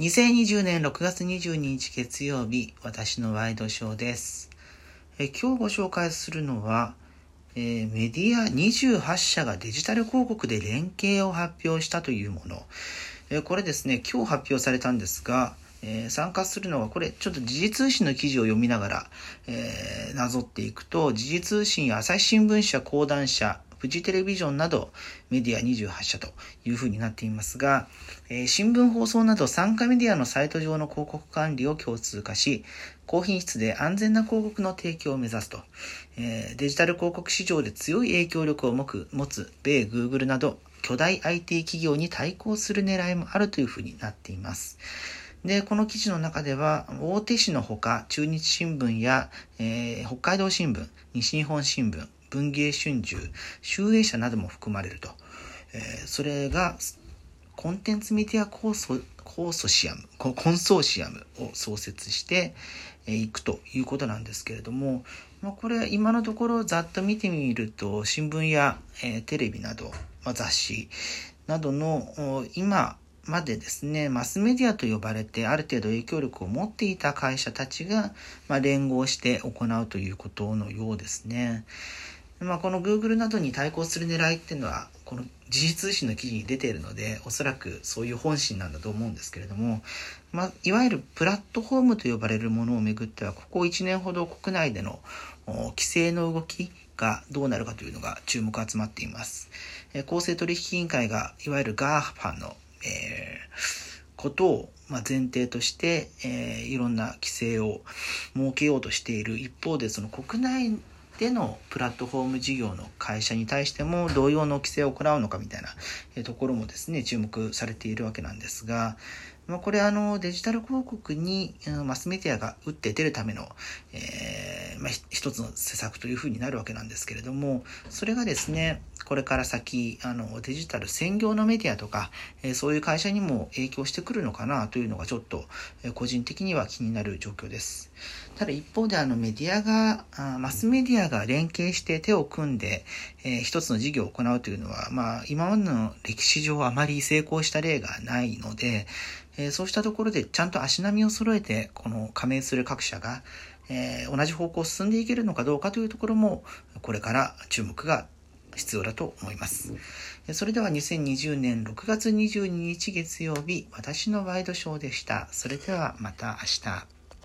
2020年6月22日月曜日、私のワイドショーです。え今日ご紹介するのは、えーメディア28社がデジタル広告で連携を発表したというもの。えこれですね、今日発表されたんですが、えー参加するのは、これちょっと時事通信の記事を読みながら、えーなぞっていくと、時事通信や朝日新聞社、講談社、フジテレビジョンなどメディア28社というふうになっていますが、えー新聞放送など参加メディアのサイト上の広告管理を共通化し、高品質で安全な広告の提供を目指すと、えーデジタル広告市場で強い影響力を持つ米 Google など巨大 IT 企業に対抗する狙いもあるというふうになっています。で、この記事の中では、大手紙のほか、中日新聞や、えー北海道新聞、西日本新聞、文芸春秋、集英社なども含まれると。えーそれが、コンテンツメディアコーソコーソシアム、コンソーシアムを創設していくということなんですけれども、まあ、これ今のところざっと見てみると新聞や、えーテレビなど、まあ、雑誌などの今までですねマスメディアと呼ばれてある程度影響力を持っていた会社たちが、まあ、連合して行うということのようですね。まあ、この Google などに対抗する狙いっていうのはこの時事通信の記事に出ているのでおそらくそういう本心なんだと思うんですけれども、まあ、いわゆるプラットフォームと呼ばれるものをめぐってはここ1年ほど国内での規制の動きがどうなるかというのが注目集まっています。公正取引委員会がいわゆる GAFA の、えーことをまあ前提として、えーいろんな規制を設けようとしている一方でその国内でのプラットフォーム事業の会社に対しても同様の規制を行うのかみたいなえところもですね注目されているわけなんですが、まあ、これあのデジタル広告にマスメディアが打って出るための、えーまあ、一つの施策というふうになるわけなんですけれどもそれがですねこれから先あのデジタル専業のメディアとか、えーそういう会社にも影響してくるのかなというのがちょっと、えー個人的には気になる状況です。ただ一方であのメディアが、あマスメディアが連携して手を組んで、えー一つの事業を行うというのは、まあ今までの歴史上あまり成功した例がないので、えーそうしたところでちゃんと足並みを揃えて、この加盟する各社が、えー同じ方向を進んでいけるのかどうかというところも、これから注目が必要だと思います。えそれでは2020年6月22日月曜日、私のワイドショーでした。それではまた明日。